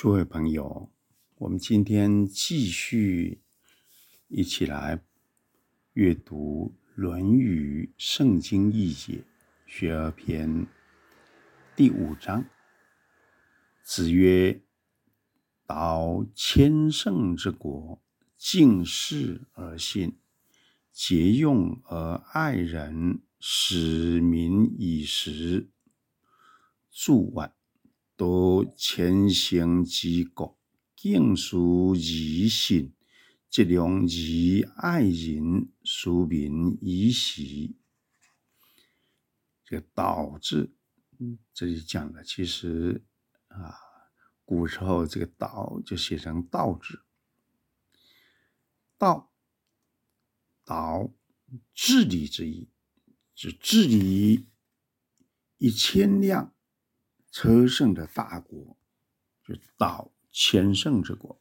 诸位朋友，我们今天继续一起来阅读《论语·圣经译解》学而篇第五章。子曰：“道千乘之国，敬事而信，节用而爱人，使民以时。”注万。度千乘之国，敬事而信，节用而爱人，使民以时。这个“导”字，这里讲的其实啊，古时候这个“道”就写成“道”字。道，导，治理之意，就治理一千辆。车乘的大国，就导千乘之国，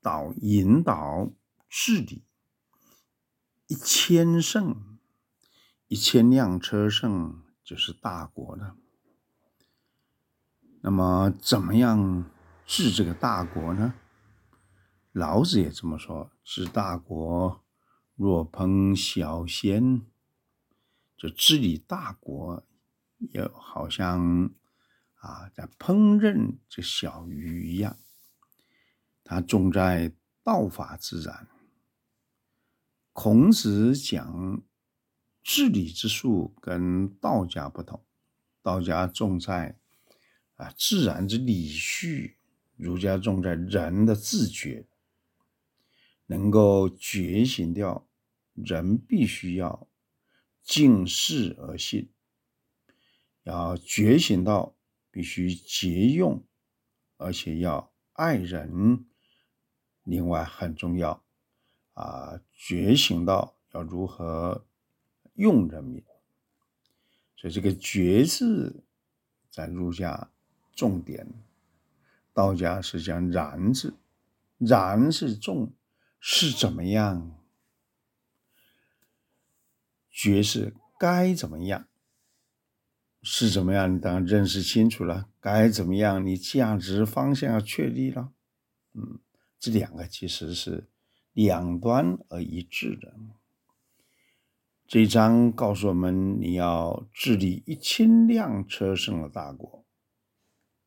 导引导治理一千胜，一千辆车胜就是大国了。那么，怎么样治这个大国呢？老子也这么说：“治大国，若烹小鲜。”就治理大国，也好像。啊，在烹饪这小鱼一样，它重在道法自然。孔子讲治理之术跟道家不同，道家重在啊自然之理序，儒家重在人的自觉，能够觉醒掉人必须要敬事而信，要觉醒到。必须节用，而且要爱人。另外很重要啊，觉醒到要如何用人民。所以这个“觉”字在儒家重点，道家是讲“然”字，“然”是重，是怎么样？觉是该怎么样？是怎么样？你当然认识清楚了，该怎么样？你价值方向要确立了。嗯，这两个其实是两端而一致的。这一章告诉我们，你要治理一千辆车上的大国，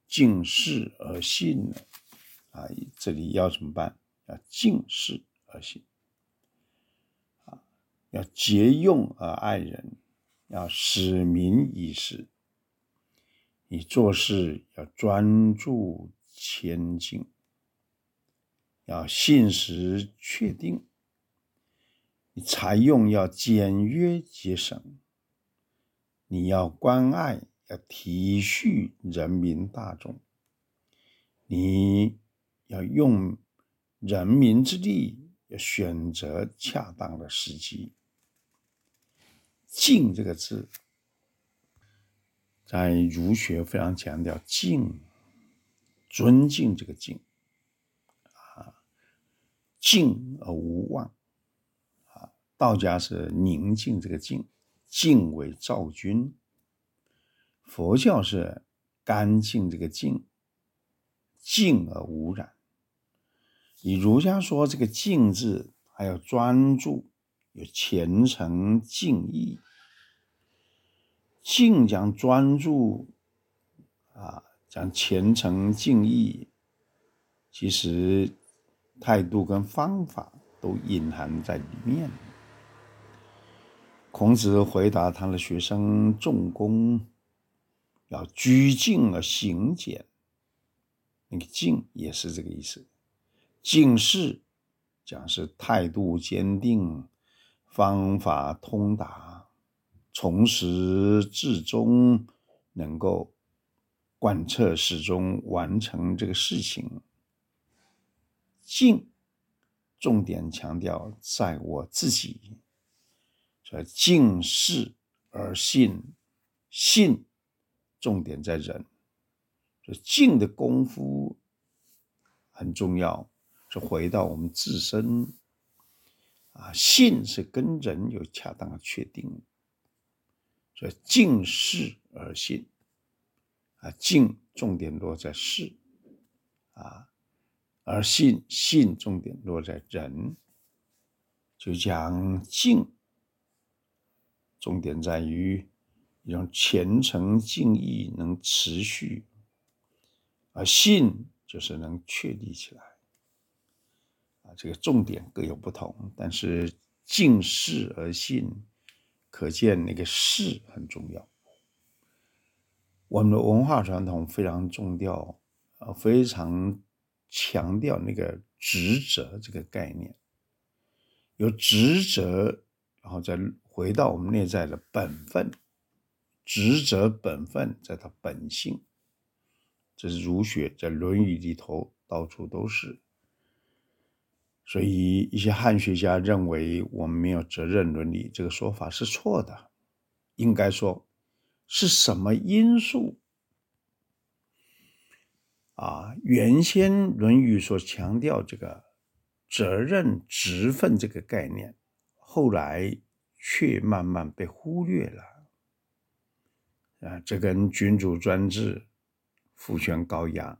敬事而信呢？啊，这里要怎么办？要敬事而信，啊，要节用而爱人。要使民以时，你做事要专注前进，要信实确定，你采用要简约节省，你要关爱要体恤人民大众，你要用人民之力，要选择恰当的时机。敬这个字，在儒学非常强调敬，尊敬这个敬，啊，静而无妄，啊，道家是宁静这个静，静为躁君，佛教是干净这个净，静而无染。以儒家说这个敬字，还要专注。有虔诚敬意，敬讲专注啊，讲虔诚敬意，其实态度跟方法都隐含在里面。孔子回答他的学生仲弓，要居敬而行俭，那个敬也是这个意思。敬事讲是态度坚定。方法通达，从始至终能够贯彻始终完成这个事情，敬，重点强调在我自己，所以敬事而信，信重点在人，所以敬的功夫很重要，是回到我们自身。啊，信是跟人有恰当的确定，所以敬事而信。啊，敬重点落在事，啊，而信信重点落在人，就讲敬，重点在于一种虔诚敬意能持续，而信就是能确立起来。啊，这个重点各有不同，但是敬事而信，可见那个事很重要。我们的文化传统非常重调，呃，非常强调那个职责这个概念，有职责，然后再回到我们内在的本分，职责本分在它本性，这是儒学在《论语》里头到处都是。所以一些汉学家认为我们没有责任伦理，这个说法是错的，应该说是什么因素啊？原先《论语》所强调这个责任职分这个概念，后来却慢慢被忽略了啊！这跟君主专制、父权高压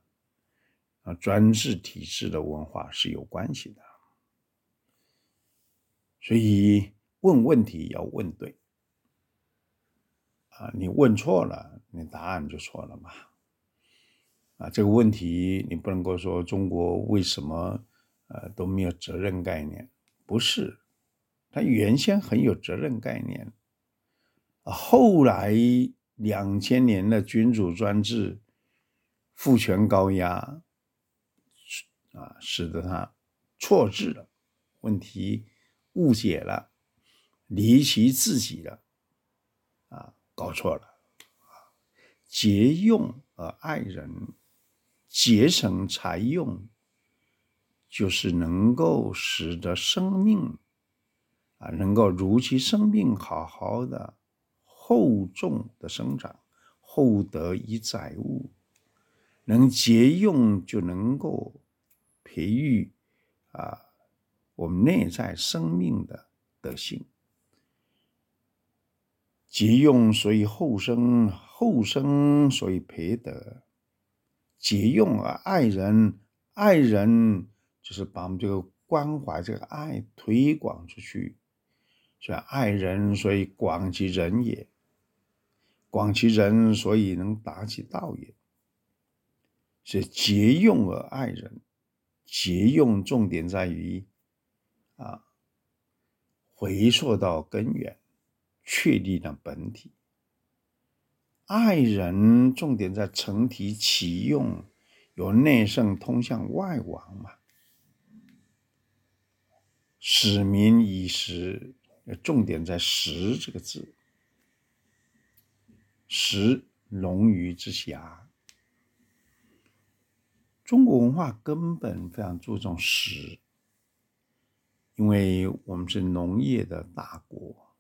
啊、专制体制的文化是有关系的。所以问问题要问对啊！你问错了，你答案就错了嘛。啊，这个问题你不能够说中国为什么呃都没有责任概念？不是，他原先很有责任概念，啊后来两千年的君主专制、父权高压啊，使得他错置了问题。误解了，离奇自己了，啊，搞错了，节用而爱人，节省财用，就是能够使得生命，啊，能够如其生命好好的厚重的生长，厚德以载物，能节用就能够培育，啊。我们内在生命的德性，节用所以厚生，厚生所以培德，节用而爱人，爱人就是把我们这个关怀、这个爱推广出去，所以爱人，所以广其人也，广其人，所以能达其道也，是节用而爱人，节用重点在于。啊，回溯到根源，确立了本体。爱人重点在承体启用，由内圣通向外王嘛。使民以时，重点在“时”这个字。时，龙鱼之侠。中国文化根本非常注重时。因为我们是农业的大国，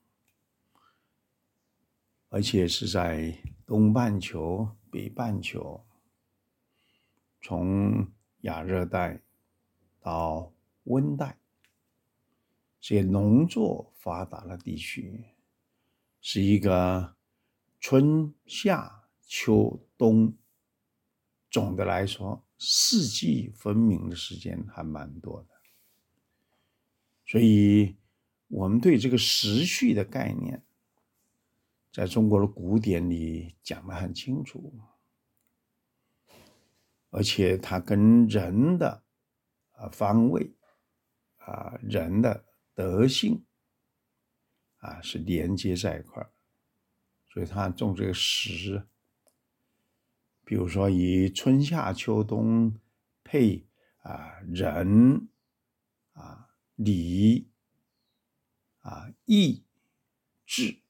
而且是在东半球、北半球，从亚热带到温带，这些农作发达的地区，是一个春夏秋冬，总的来说四季分明的时间还蛮多的。所以，我们对这个时序的概念，在中国的古典里讲得很清楚，而且它跟人的啊方位啊人的德性啊是连接在一块，所以它重这个时，比如说以春夏秋冬配啊人啊。礼啊，义智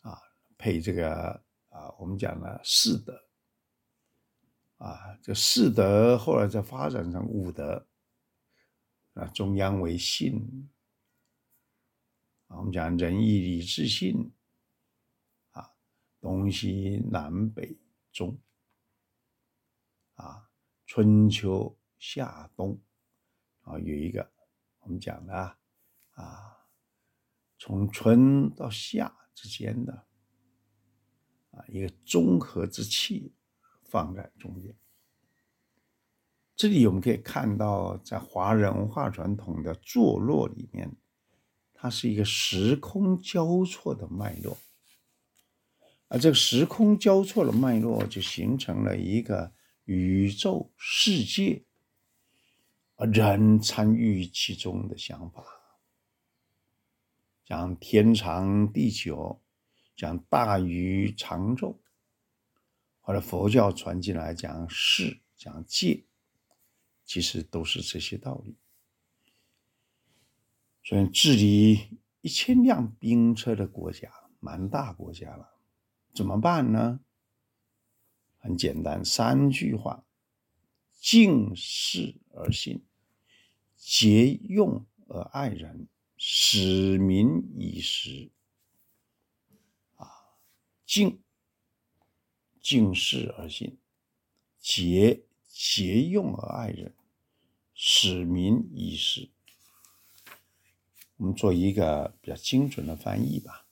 啊，配这个啊，我们讲了四德啊，这四德后来再发展成五德，啊，中央为信，啊，我们讲仁义礼智信，啊，东西南北中，啊，春秋夏冬，啊，有一个我们讲的啊，从春到夏之间的。啊，一个综合之气放在中间。这里我们可以看到，在华人文化传统的坐落里面，它是一个时空交错的脉络。而这个时空交错的脉络，就形成了一个宇宙世界，人参与其中的想法，讲天长地久。讲大鱼长宙，后来佛教传进来讲世讲界，其实都是这些道理。所以治理一千辆兵车的国家，蛮大国家了，怎么办呢？很简单，三句话：敬事而信，节用而爱人，使民以时。啊敬，敬事而信；节，节用而爱人；使民以时。我们做一个比较精准的翻译吧。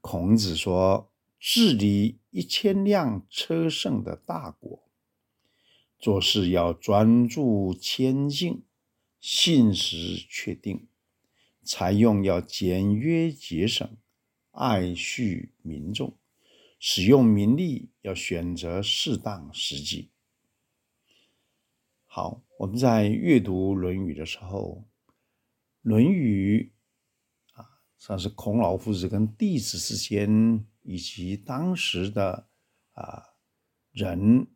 孔子说：“治理一千辆车胜的大国，做事要专注谦敬，信实确定；采用要简约节省，爱恤民众。”使用民力要选择适当时机。好，我们在阅读《论语》的时候，《论语》啊，算是孔老夫子跟弟子之间，以及当时的啊人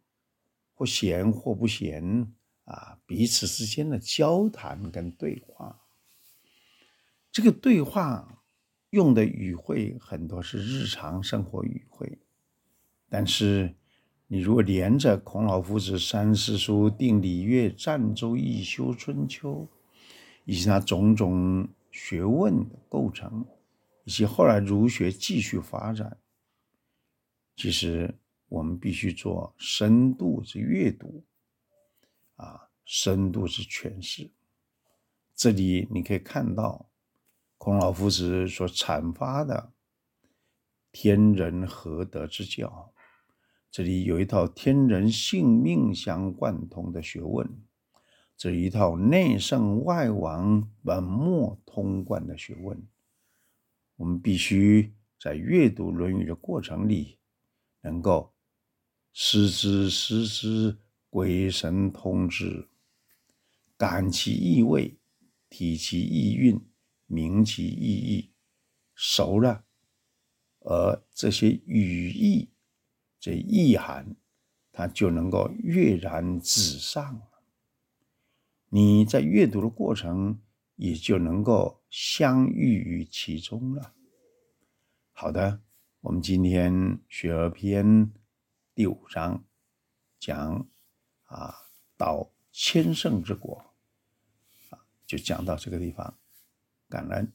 或贤或不贤啊彼此之间的交谈跟对话。这个对话。用的语汇很多是日常生活语汇，但是你如果连着孔老夫子三思书、定礼乐、赞周易、修春秋，以及他种种学问的构成，以及后来儒学继续发展，其实我们必须做深度之阅读，啊，深度之诠释。这里你可以看到。孔老夫子所阐发的天人合德之教，这里有一套天人性命相贯通的学问，这一套内圣外王本末通贯的学问。我们必须在阅读《论语》的过程里，能够师之思之，鬼神通之，感其意味，体其意蕴。明其意义，熟了，而这些语义、这意涵，它就能够跃然纸上。你在阅读的过程，也就能够相遇于其中了。好的，我们今天《学而篇》第五章讲啊，到千圣之国啊，就讲到这个地方。感恩。